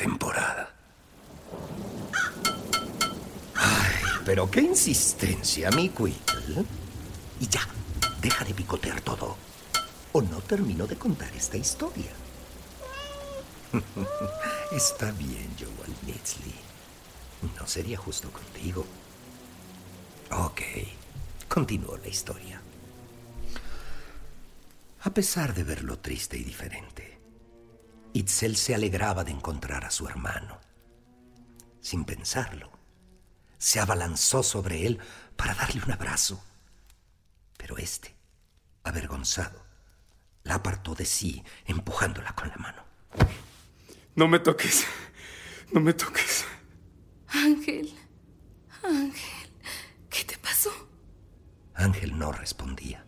temporada. Ay, pero qué insistencia, mi Quill. Y ya, deja de picotear todo. O no termino de contar esta historia. Está bien, Joel Nitzley. No sería justo contigo. Ok, continúo la historia. A pesar de verlo triste y diferente, Itzel se alegraba de encontrar a su hermano. Sin pensarlo, se abalanzó sobre él para darle un abrazo. Pero este, avergonzado, la apartó de sí, empujándola con la mano. No me toques. No me toques. Ángel. Ángel. ¿Qué te pasó? Ángel no respondía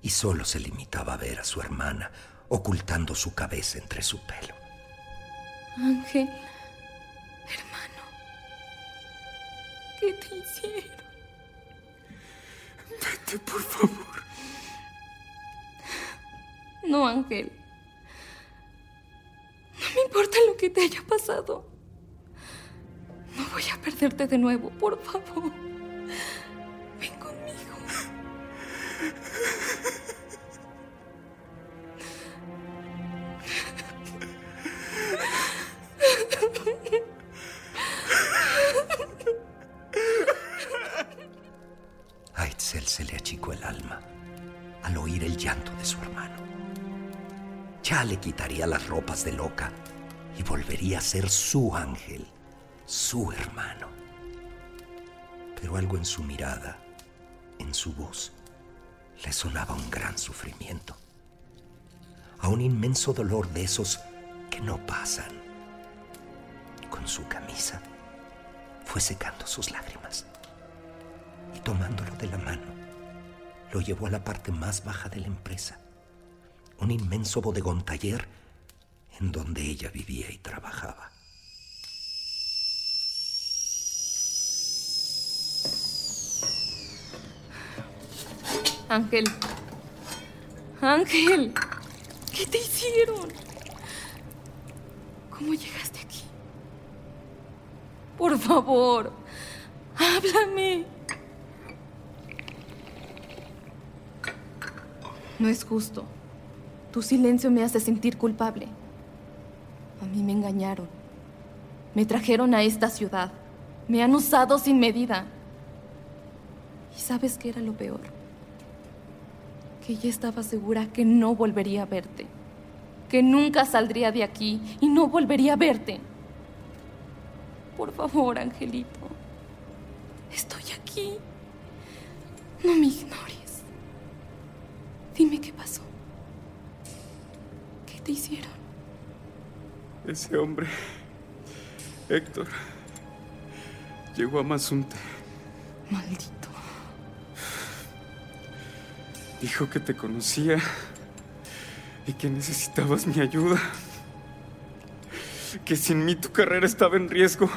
y solo se limitaba a ver a su hermana ocultando su cabeza entre su pelo. Ángel. Hermano. ¿Qué te hicieron? Vete, por favor. No, Ángel. No me importa lo que te haya pasado. No voy a perderte de nuevo, por favor. Ven conmigo. Quitaría las ropas de loca y volvería a ser su ángel, su hermano. Pero algo en su mirada, en su voz, le sonaba un gran sufrimiento. A un inmenso dolor de esos que no pasan. Con su camisa fue secando sus lágrimas y tomándolo de la mano, lo llevó a la parte más baja de la empresa, un inmenso bodegón taller en donde ella vivía y trabajaba. Ángel. Ángel. ¿Qué te hicieron? ¿Cómo llegaste aquí? Por favor, háblame. No es justo. Tu silencio me hace sentir culpable. A mí me engañaron. Me trajeron a esta ciudad. Me han usado sin medida. ¿Y sabes qué era lo peor? Que ya estaba segura que no volvería a verte. Que nunca saldría de aquí y no volvería a verte. Por favor, Angelito. Estoy aquí. No me ignores. Ese hombre, Héctor, llegó a Mazunte. Maldito. Dijo que te conocía y que necesitabas mi ayuda. que sin mí tu carrera estaba en riesgo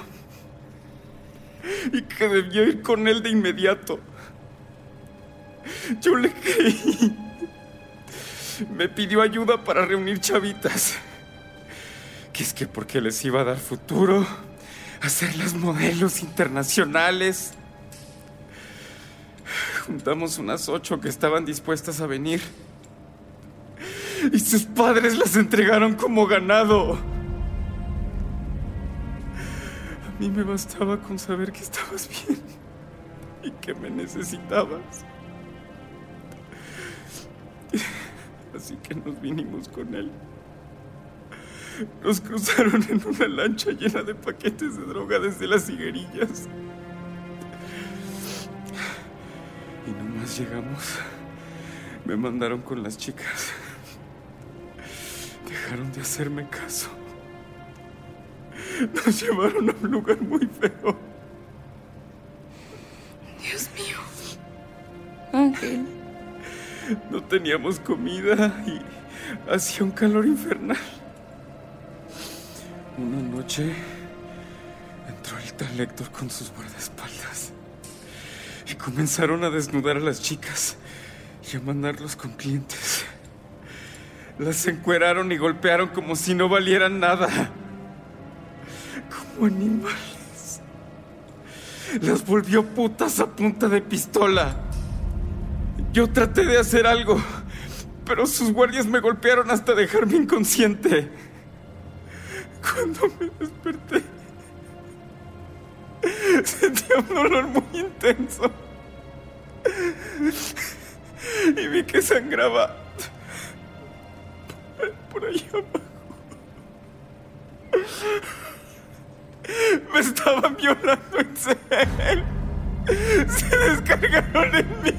y que debía ir con él de inmediato. Yo le creí. Me pidió ayuda para reunir chavitas. Que es que porque les iba a dar futuro, hacerlas modelos internacionales. Juntamos unas ocho que estaban dispuestas a venir. Y sus padres las entregaron como ganado. A mí me bastaba con saber que estabas bien y que me necesitabas. Así que nos vinimos con él. Nos cruzaron en una lancha llena de paquetes de droga desde las higuerillas. Y nomás llegamos. Me mandaron con las chicas. Dejaron de hacerme caso. Nos llevaron a un lugar muy feo. Dios mío. Ángel. No teníamos comida y hacía un calor infernal. Una noche entró el tal Héctor con sus guardaespaldas y comenzaron a desnudar a las chicas y a mandarlos con clientes. Las encueraron y golpearon como si no valieran nada. Como animales. Las volvió putas a punta de pistola. Yo traté de hacer algo, pero sus guardias me golpearon hasta dejarme inconsciente. Cuando me desperté, sentía un dolor muy intenso. Y vi que sangraba por ahí abajo. Me estaban violando en serio. Se descargaron en mí.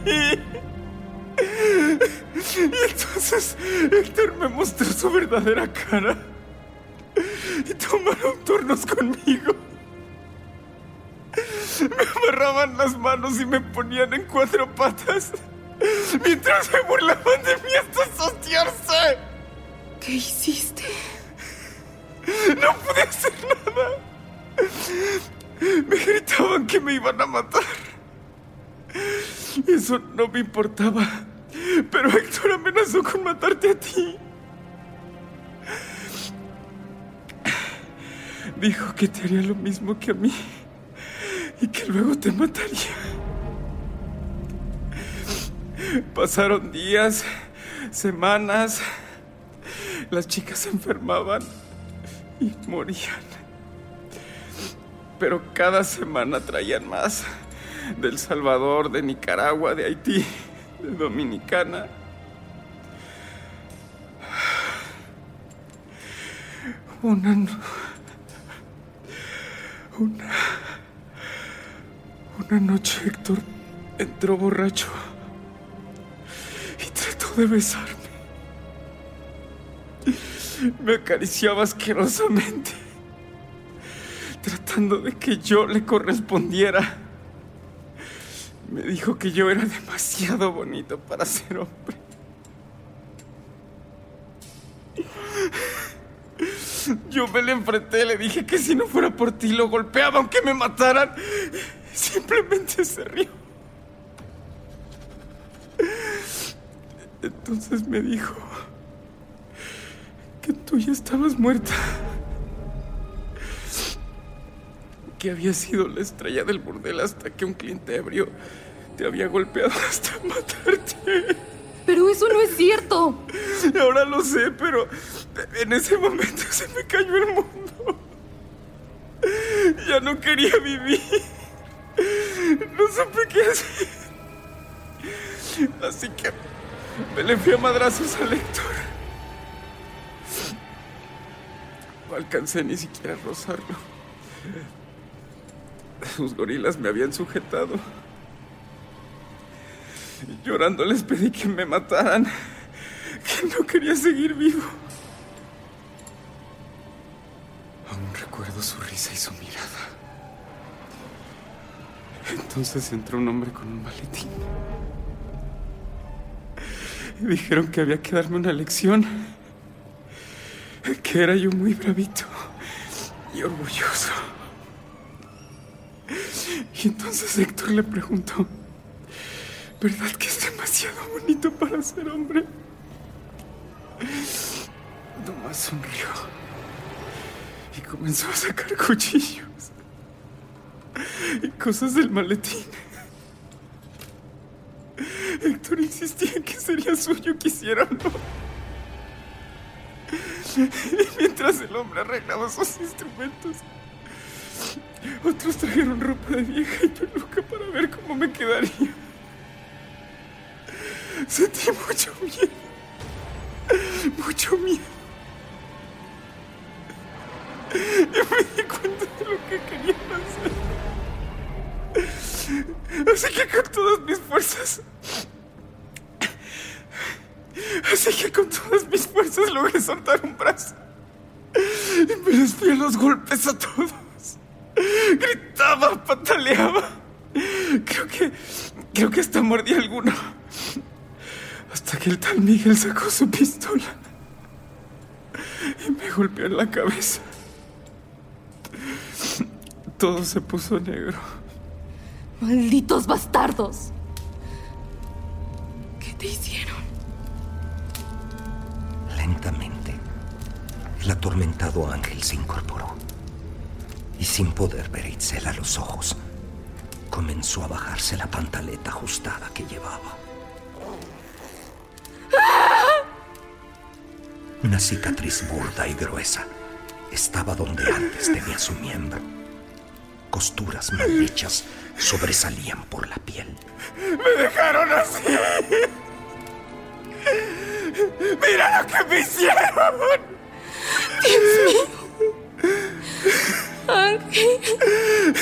Y entonces Héctor me mostró su verdadera cara. Y tomaron turnos conmigo. Me amarraban las manos y me ponían en cuatro patas. Mientras se burlaban de mí hasta sostearse. ¿Qué hiciste? No pude hacer nada. Me gritaban que me iban a matar. Eso no me importaba. Pero Héctor amenazó con matarte a ti. Dijo que te haría lo mismo que a mí. Y que luego te mataría. Pasaron días, semanas. Las chicas se enfermaban y morían. Pero cada semana traían más. Del Salvador, de Nicaragua, de Haití, de Dominicana. Una. Una. Una noche Héctor entró borracho y trató de besarme. Me acariciaba asquerosamente, tratando de que yo le correspondiera. Me dijo que yo era demasiado bonito para ser hombre. Yo me le enfrenté, le dije que si no fuera por ti lo golpeaba aunque me mataran. Simplemente se rió. Entonces me dijo que tú ya estabas muerta. Que había sido la estrella del burdel hasta que un cliente ebrio te había golpeado hasta matarte. Pero eso no es cierto. Ahora lo sé, pero en ese momento se me cayó el mundo. Ya no quería vivir. No supe qué hacer. Así que me le fui a madrazos a Héctor. No alcancé ni siquiera a rozarlo. Sus gorilas me habían sujetado. Llorando les pedí que me mataran. Que no quería seguir vivo. Aún recuerdo su risa y su mirada. Entonces entró un hombre con un maletín. Y dijeron que había que darme una lección. Que era yo muy bravito. y orgulloso. Y entonces Héctor le preguntó, ¿verdad que es demasiado bonito para ser hombre? Tomás sonrió y comenzó a sacar cuchillos y cosas del maletín. Héctor insistía en que sería suyo, quisiera o no. Y mientras el hombre arreglaba sus instrumentos, otros trajeron ropa de vieja y peluca para ver cómo me quedaría. Sentí mucho miedo. Mucho miedo. Y me di cuenta de lo que querían hacer. Así que con todas mis fuerzas. Así que con todas mis fuerzas logré soltar un brazo. Y me a los golpes a todos. Gritaba, pataleaba. Creo que. Creo que hasta mordí alguno. Hasta que el tal Miguel sacó su pistola. Y me golpeó en la cabeza. Todo se puso negro. Malditos bastardos. ¿Qué te hicieron? Lentamente, el atormentado ángel se incorporó y sin poder ver a Itzel a los ojos, comenzó a bajarse la pantaleta ajustada que llevaba. Una cicatriz burda y gruesa estaba donde antes tenía su miembro. Costuras mal hechas sobresalían por la piel. ¡Me dejaron así! ¡Mira lo que me hicieron! Ángel.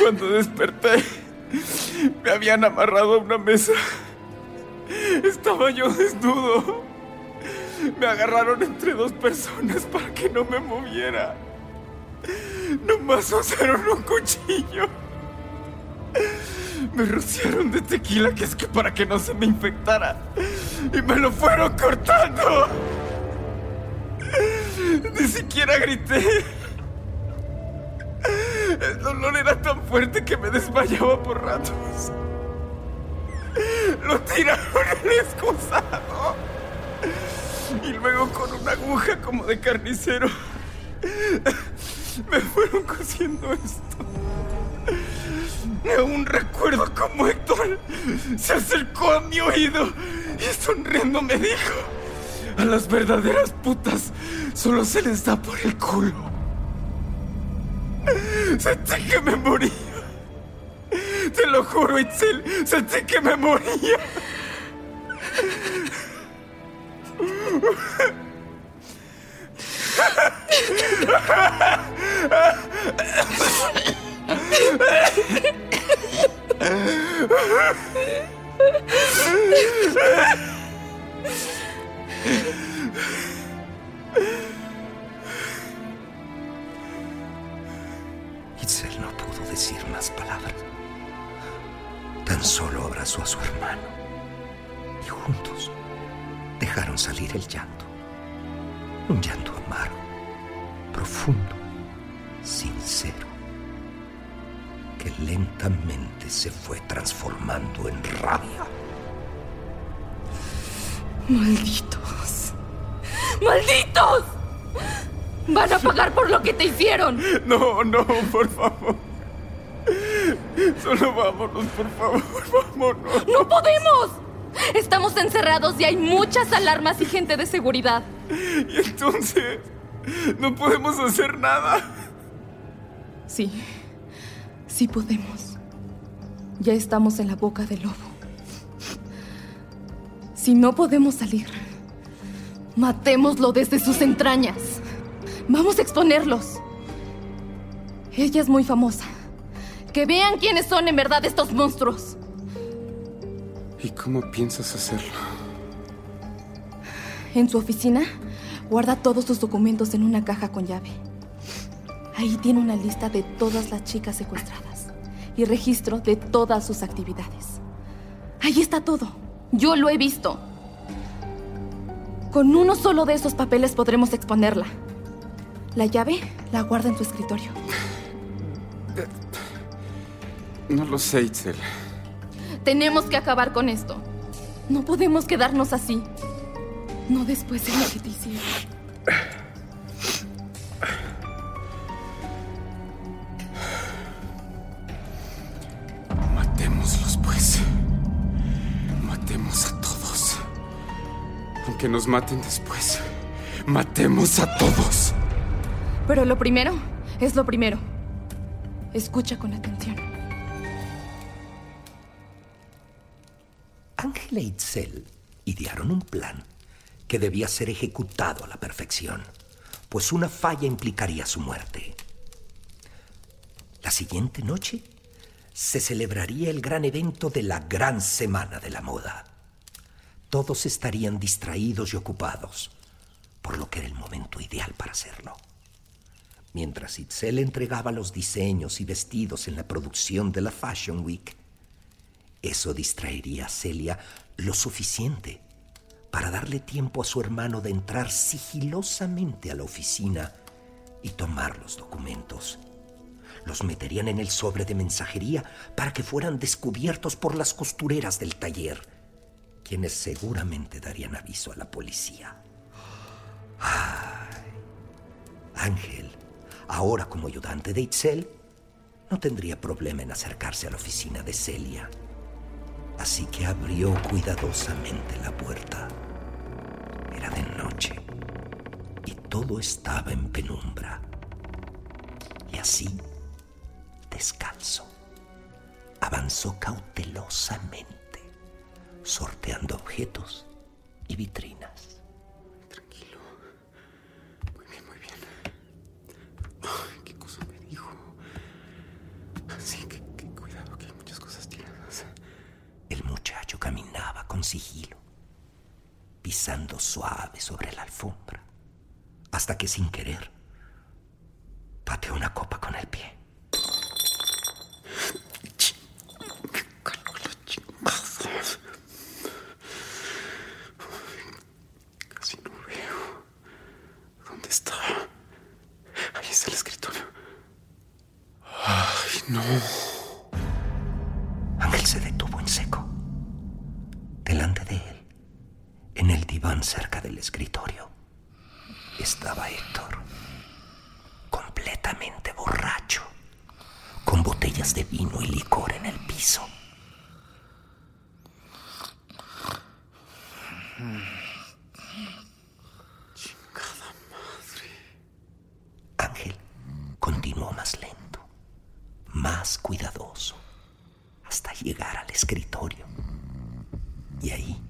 Cuando desperté, me habían amarrado a una mesa. Estaba yo desnudo. Me agarraron entre dos personas para que no me moviera. Nomás usaron un cuchillo. Me rociaron de tequila, que es que para que no se me infectara. Y me lo fueron cortando. Ni siquiera grité. El dolor era tan fuerte que me desmayaba por ratos. Lo tiraron en el excusado. Y luego con una aguja como de carnicero me fueron cosiendo esto. Aún recuerdo cómo Héctor se acercó a mi oído y sonriendo me dijo, a las verdaderas putas solo se les da por el culo. Sentí que me moría. Te lo juro, Itzel, sentí que me moría. Abrazó a su hermano y juntos dejaron salir el llanto. Un llanto amargo, profundo, sincero, que lentamente se fue transformando en rabia. Malditos. ¡Malditos! Van a pagar por lo que te hicieron. No, no, por favor. Solo vámonos, por favor, vámonos. ¡No podemos! Estamos encerrados y hay muchas alarmas y gente de seguridad. Y entonces, no podemos hacer nada. Sí, sí podemos. Ya estamos en la boca del lobo. Si no podemos salir, matémoslo desde sus entrañas. Vamos a exponerlos. Ella es muy famosa. Que vean quiénes son en verdad estos monstruos. ¿Y cómo piensas hacerlo? En su oficina, guarda todos sus documentos en una caja con llave. Ahí tiene una lista de todas las chicas secuestradas y registro de todas sus actividades. Ahí está todo. Yo lo he visto. Con uno solo de esos papeles podremos exponerla. La llave la guarda en tu escritorio. No lo sé, Itzel. Tenemos que acabar con esto. No podemos quedarnos así. No después de lo que te hicieron. Matémoslos, pues. Matemos a todos. Aunque nos maten después. Matemos a todos. Pero lo primero es lo primero. Escucha con atención. Ángel e Itzel idearon un plan que debía ser ejecutado a la perfección, pues una falla implicaría su muerte. La siguiente noche se celebraría el gran evento de la Gran Semana de la Moda. Todos estarían distraídos y ocupados, por lo que era el momento ideal para hacerlo. Mientras Itzel entregaba los diseños y vestidos en la producción de la Fashion Week, eso distraería a Celia lo suficiente para darle tiempo a su hermano de entrar sigilosamente a la oficina y tomar los documentos. Los meterían en el sobre de mensajería para que fueran descubiertos por las costureras del taller, quienes seguramente darían aviso a la policía. Ángel, ahora como ayudante de Itzel, no tendría problema en acercarse a la oficina de Celia. Así que abrió cuidadosamente la puerta. Era de noche y todo estaba en penumbra. Y así, descalzo, avanzó cautelosamente, sorteando objetos y vitrinas. Tranquilo. Muy bien, muy bien. Ay, ¿Qué cosa me dijo? Sí, que, que cuidado, que hay muchas cosas tiradas. El muchacho caminaba con sigilo, pisando suave sobre la alfombra, hasta que sin querer pateó una copa con el pie. Casi no veo. ¿Dónde está? Ahí está el escritorio. Ay, no. Ángel se detuvo en seco. Delante de él, en el diván cerca del escritorio, estaba Héctor, completamente borracho, con botellas de vino y licor en el piso. Chingada madre. Ángel continuó más lento, cuidadoso, hasta llegar al escritorio. Y ahí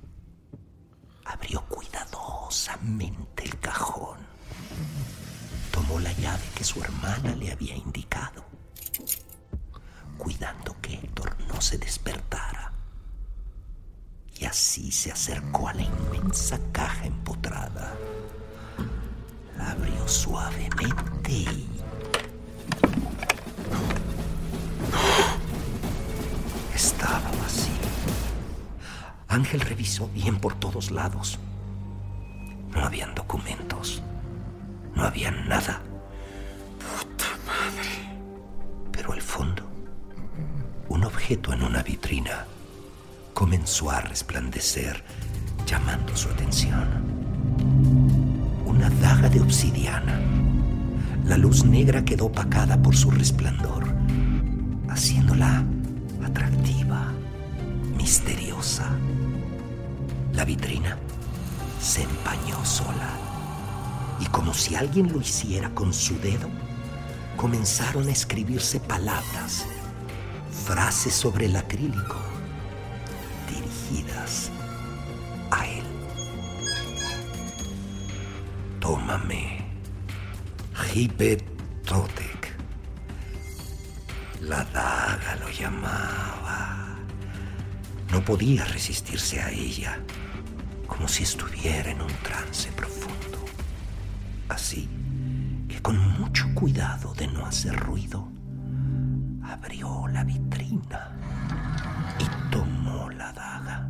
abrió cuidadosamente el cajón. Tomó la llave que su hermana le había indicado, cuidando que Héctor no se despertara. Y así se acercó a la inmensa caja empotrada. La abrió suavemente y Ángel revisó bien por todos lados. No habían documentos. No había nada. Puta madre. Pero al fondo, un objeto en una vitrina comenzó a resplandecer, llamando su atención. Una daga de obsidiana. La luz negra quedó opacada por su resplandor, haciéndola atractiva, misteriosa. La vitrina se empañó sola y como si alguien lo hiciera con su dedo, comenzaron a escribirse palabras, frases sobre el acrílico, dirigidas a él. Tómame, Hipet. La daga lo llamaba. No podía resistirse a ella, como si estuviera en un trance profundo. Así que con mucho cuidado de no hacer ruido, abrió la vitrina y tomó la daga.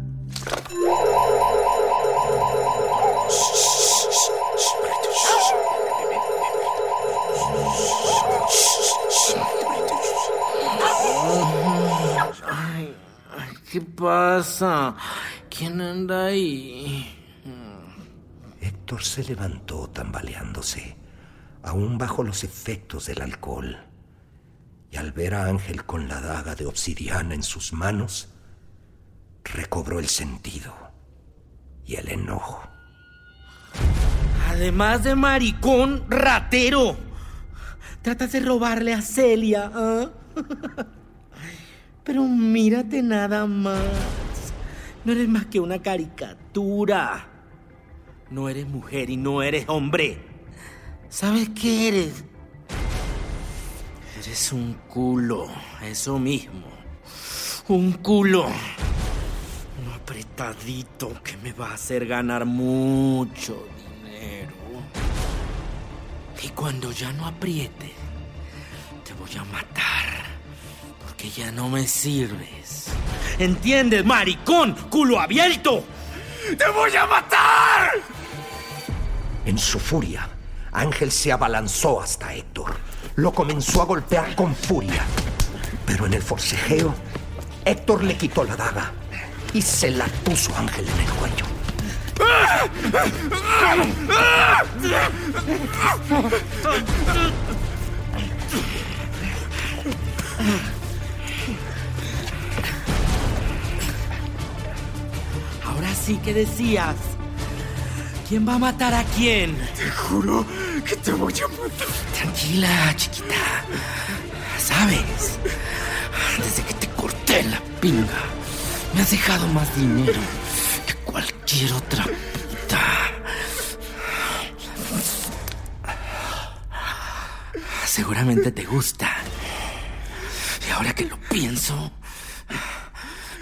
Ay, ¿Qué pasa? ¿Quién anda ahí? Héctor se levantó tambaleándose, aún bajo los efectos del alcohol, y al ver a Ángel con la daga de obsidiana en sus manos, recobró el sentido y el enojo. Además de maricón, ratero. Tratas de robarle a Celia, ¿ah? Pero mírate nada más. No eres más que una caricatura. No eres mujer y no eres hombre. ¿Sabes qué eres? Eres un culo, eso mismo. Un culo. Un apretadito que me va a hacer ganar mucho dinero. Y cuando ya no apriete, te voy a matar. Porque ya no me sirves. ¿Entiendes, maricón? ¡Culo abierto! ¡Te voy a matar! En su furia, Ángel se abalanzó hasta Héctor. Lo comenzó a golpear con furia. Pero en el forcejeo, Héctor le quitó la daga y se la puso a Ángel en el cuello. Ahora sí que decías. ¿Quién va a matar a quién? Te juro que te voy a matar. Tranquila, chiquita. ¿Sabes? Desde que te corté la pinga, me has dejado más dinero que cualquier otra puta. Seguramente te gusta. Y ahora que lo pienso,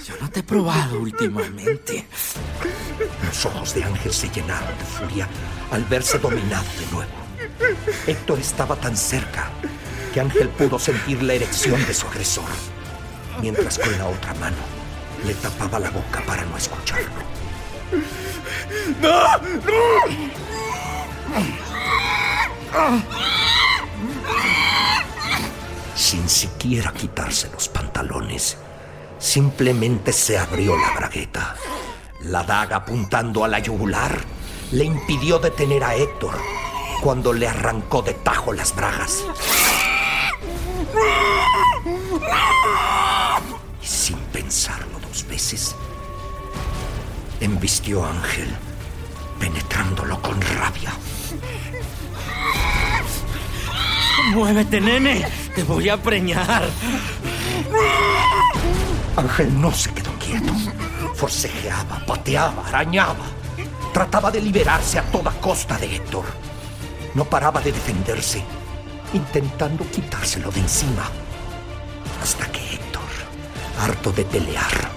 yo no te he probado últimamente. Los ojos de Ángel se llenaron de furia al verse dominado de nuevo. Héctor estaba tan cerca que Ángel pudo sentir la erección de su agresor, mientras con la otra mano le tapaba la boca para no escucharlo. ¡No! ¡No! Sin siquiera quitarse los pantalones, simplemente se abrió la bragueta. La daga apuntando a la yugular le impidió detener a Héctor cuando le arrancó de tajo las bragas. Y sin pensarlo dos veces, embistió a Ángel, penetrándolo con rabia. Muévete, nene. Te voy a preñar. Ángel no se quedó quieto. Forcejeaba, pateaba, arañaba. Trataba de liberarse a toda costa de Héctor. No paraba de defenderse, intentando quitárselo de encima. Hasta que Héctor, harto de pelear,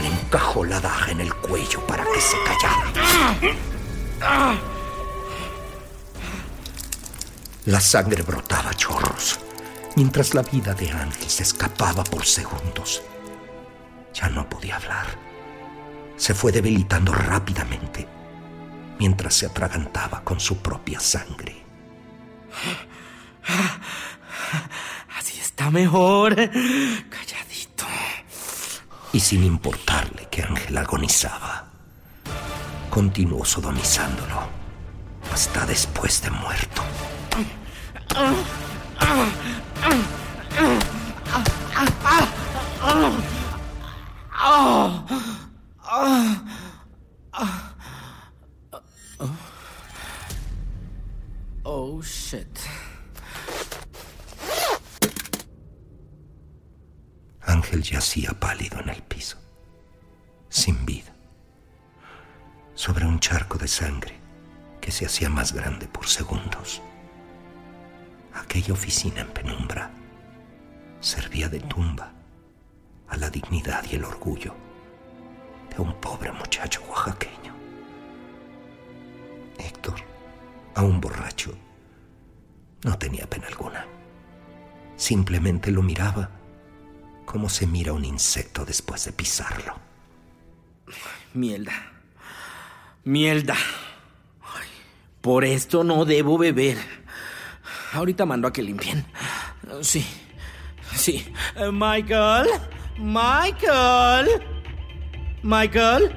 le encajó la daga en el cuello para que se callara. La sangre brotaba a chorros, mientras la vida de Ángel se escapaba por segundos. Ya no podía hablar. Se fue debilitando rápidamente mientras se atragantaba con su propia sangre. Así está mejor. Calladito. Y sin importarle que Ángel agonizaba, continuó sodomizándolo hasta después de muerto. Héctor, aún borracho, no tenía pena alguna. Simplemente lo miraba como se mira un insecto después de pisarlo. Mierda. Mierda. Por esto no debo beber. Ahorita mando a que limpien. Sí. Sí. Eh, Michael. Michael. Michael.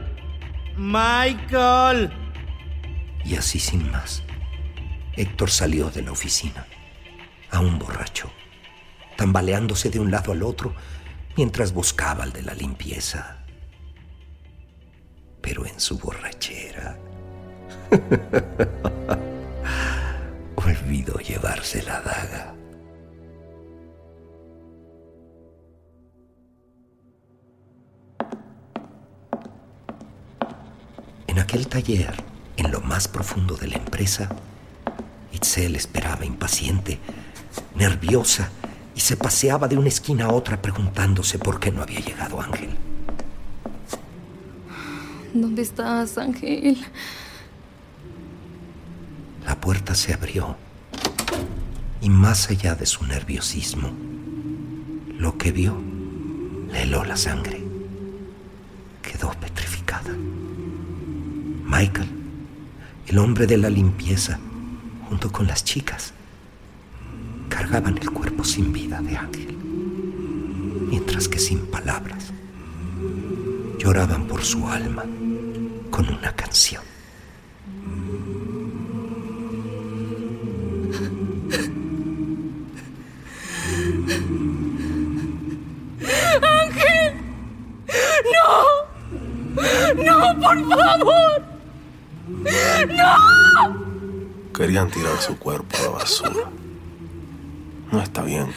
Michael. Y así sin más, Héctor salió de la oficina, aún borracho, tambaleándose de un lado al otro mientras buscaba al de la limpieza. Pero en su borrachera olvidó llevarse la daga. En aquel taller, más profundo de la empresa, Itzel esperaba impaciente, nerviosa, y se paseaba de una esquina a otra preguntándose por qué no había llegado Ángel. ¿Dónde estás, Ángel? La puerta se abrió y más allá de su nerviosismo, lo que vio le heló la sangre. Quedó petrificada. Michael, el hombre de la limpieza, junto con las chicas, cargaban el cuerpo sin vida de Ángel, mientras que sin palabras lloraban por su alma con una canción. ¡Ángel! ¡No! ¡No, por favor! ¡No! Querían tirar su cuerpo a la basura. No está bien.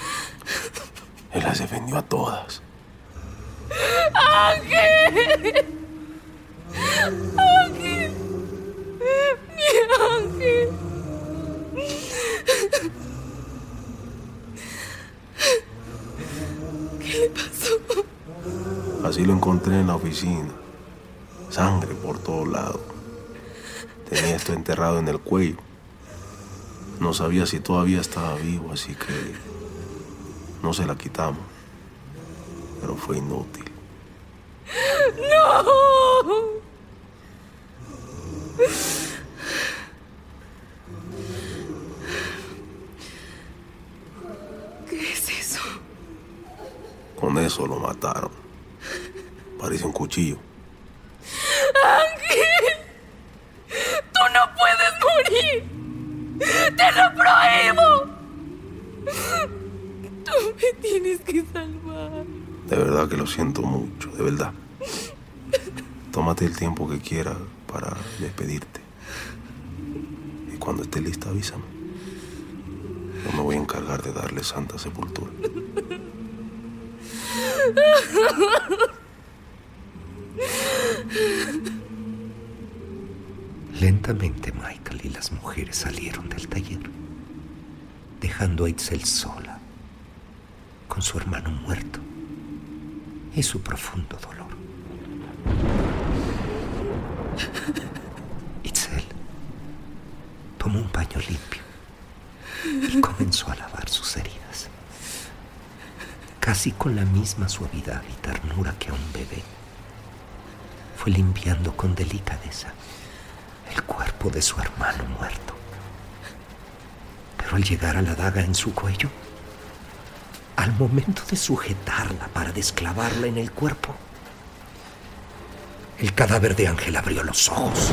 Él las defendió a todas. ¡Ángel! ¡Ángel! ¡Mi ángel! ¿Qué le pasó? Así lo encontré en la oficina. Sangre por todos lados. Tenía esto enterrado en el cuello. No sabía si todavía estaba vivo, así que no se la quitamos. Pero fue inútil. ¡No! ¿Qué es eso? Con eso lo mataron. Parece un cuchillo. ¡Ángel! ¡Tú no puedes morir! ¡Te lo prohíbo! Tú me tienes que salvar. De verdad que lo siento mucho, de verdad. Tómate el tiempo que quieras para despedirte. Y cuando esté lista, avísame. Yo me voy a encargar de darle santa sepultura. Lentamente Michael y las mujeres salieron del taller, dejando a Itzel sola, con su hermano muerto y su profundo dolor. Itzel tomó un paño limpio y comenzó a lavar sus heridas, casi con la misma suavidad y ternura que a un bebé. Fue limpiando con delicadeza el cuerpo de su hermano muerto. Pero al llegar a la daga en su cuello, al momento de sujetarla para desclavarla en el cuerpo, el cadáver de Ángel abrió los ojos.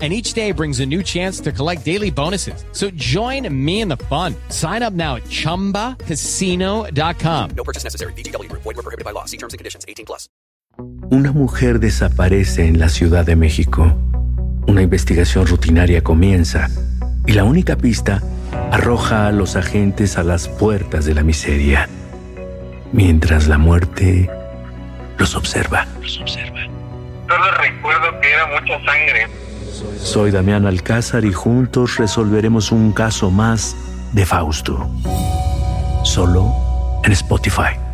and each day brings a new chance to collect daily bonuses. So join me in the fun. Sign up now at ChumbaCasino.com. No purchase necessary. VGW Group. Void were prohibited by law. See terms and conditions. 18 plus. Una mujer desaparece en la Ciudad de México. Una investigación rutinaria comienza y la única pista arroja a los agentes a las puertas de la miseria. mientras la muerte los observa. Solo recuerdo que era mucha sangre. Soy Damián Alcázar y juntos resolveremos un caso más de Fausto. Solo en Spotify.